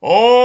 Oh!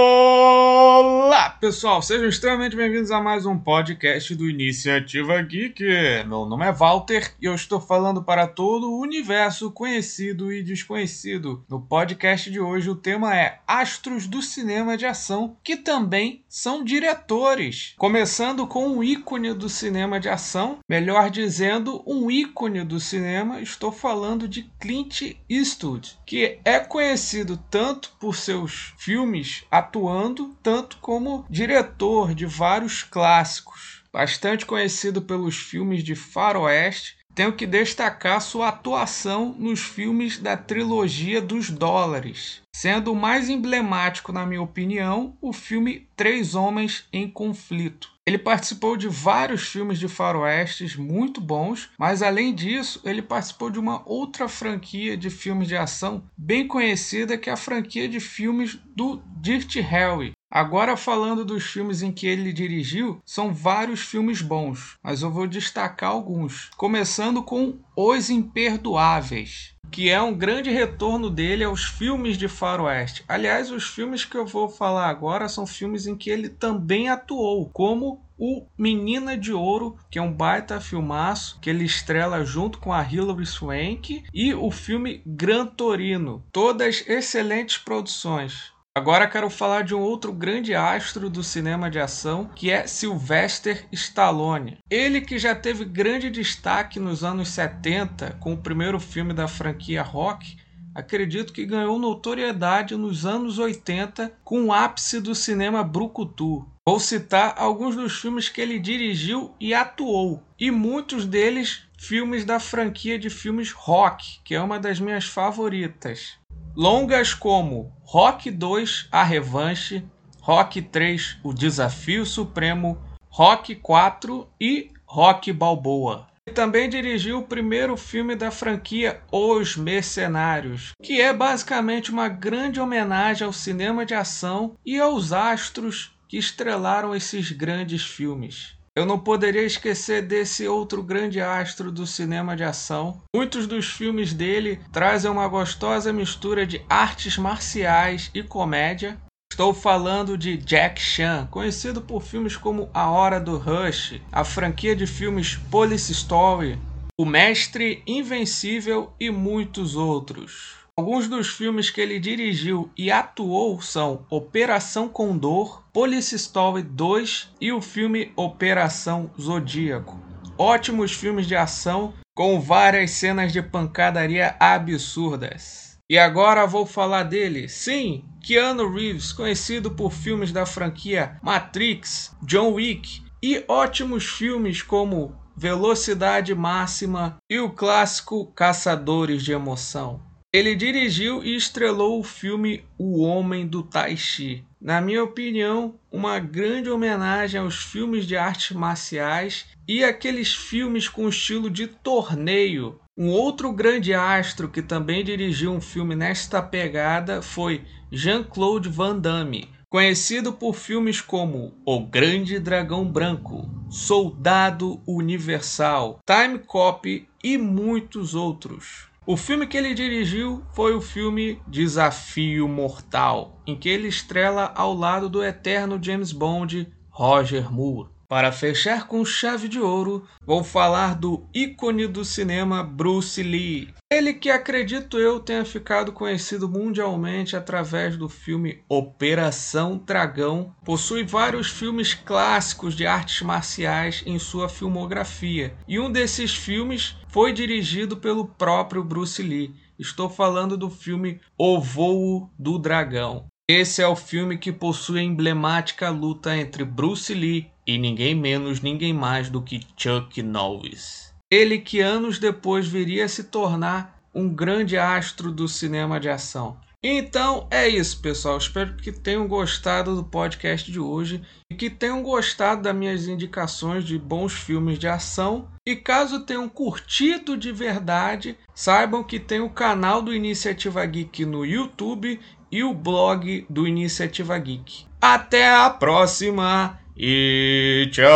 Pessoal! Sejam extremamente bem-vindos a mais um podcast do Iniciativa Geek. Meu nome é Walter e eu estou falando para todo o universo conhecido e desconhecido. No podcast de hoje, o tema é Astros do Cinema de Ação, que também são diretores. Começando com um ícone do cinema de ação, melhor dizendo, um ícone do cinema, estou falando de Clint Eastwood, que é conhecido tanto por seus filmes atuando tanto como diretor de vários clássicos. Bastante conhecido pelos filmes de faroeste, tenho que destacar sua atuação nos filmes da trilogia dos dólares, sendo o mais emblemático, na minha opinião, o filme Três Homens em Conflito. Ele participou de vários filmes de faroestes muito bons, mas além disso, ele participou de uma outra franquia de filmes de ação bem conhecida, que é a franquia de filmes do Dirty Harry, Agora, falando dos filmes em que ele dirigiu, são vários filmes bons, mas eu vou destacar alguns. Começando com Os Imperdoáveis, que é um grande retorno dele aos filmes de faroeste. Aliás, os filmes que eu vou falar agora são filmes em que ele também atuou, como o Menina de Ouro, que é um baita filmaço, que ele estrela junto com a Hilary Swank, e o filme Gran Torino. Todas excelentes produções. Agora quero falar de um outro grande astro do cinema de ação, que é Sylvester Stallone. Ele que já teve grande destaque nos anos 70 com o primeiro filme da franquia Rock, acredito que ganhou notoriedade nos anos 80 com o ápice do cinema brucutu. Vou citar alguns dos filmes que ele dirigiu e atuou, e muitos deles filmes da franquia de filmes Rock, que é uma das minhas favoritas. Longas como Rock 2 A Revanche, Rock 3 O Desafio Supremo, Rock 4 e Rock Balboa. Ele também dirigiu o primeiro filme da franquia Os Mercenários, que é basicamente uma grande homenagem ao cinema de ação e aos astros que estrelaram esses grandes filmes. Eu não poderia esquecer desse outro grande astro do cinema de ação. Muitos dos filmes dele trazem uma gostosa mistura de artes marciais e comédia. Estou falando de Jack Chan, conhecido por filmes como A Hora do Rush, a franquia de filmes Police Story, O Mestre Invencível e muitos outros. Alguns dos filmes que ele dirigiu e atuou são Operação Condor, Police Story 2 e o filme Operação Zodíaco. Ótimos filmes de ação com várias cenas de pancadaria absurdas. E agora vou falar dele. Sim, Keanu Reeves, conhecido por filmes da franquia Matrix, John Wick e ótimos filmes como Velocidade Máxima e o clássico Caçadores de Emoção. Ele dirigiu e estrelou o filme O Homem do Tai Chi. Na minha opinião, uma grande homenagem aos filmes de artes marciais e aqueles filmes com estilo de torneio. Um outro grande astro que também dirigiu um filme nesta pegada foi Jean-Claude Van Damme, conhecido por filmes como O Grande Dragão Branco, Soldado Universal, Time Cop e muitos outros. O filme que ele dirigiu foi o filme Desafio Mortal, em que ele estrela ao lado do eterno James Bond Roger Moore. Para fechar com chave de ouro, vou falar do ícone do cinema Bruce Lee. Ele que acredito eu tenha ficado conhecido mundialmente através do filme Operação Dragão, possui vários filmes clássicos de artes marciais em sua filmografia, e um desses filmes foi dirigido pelo próprio Bruce Lee. Estou falando do filme O Voo do Dragão. Esse é o filme que possui a emblemática luta entre Bruce Lee e ninguém menos, ninguém mais do que Chuck Norris. Ele que anos depois viria a se tornar um grande astro do cinema de ação. Então é isso, pessoal. Espero que tenham gostado do podcast de hoje e que tenham gostado das minhas indicações de bons filmes de ação. E caso tenham curtido de verdade, saibam que tem o canal do Iniciativa Geek no YouTube e o blog do Iniciativa Geek. Até a próxima e tchauzinho!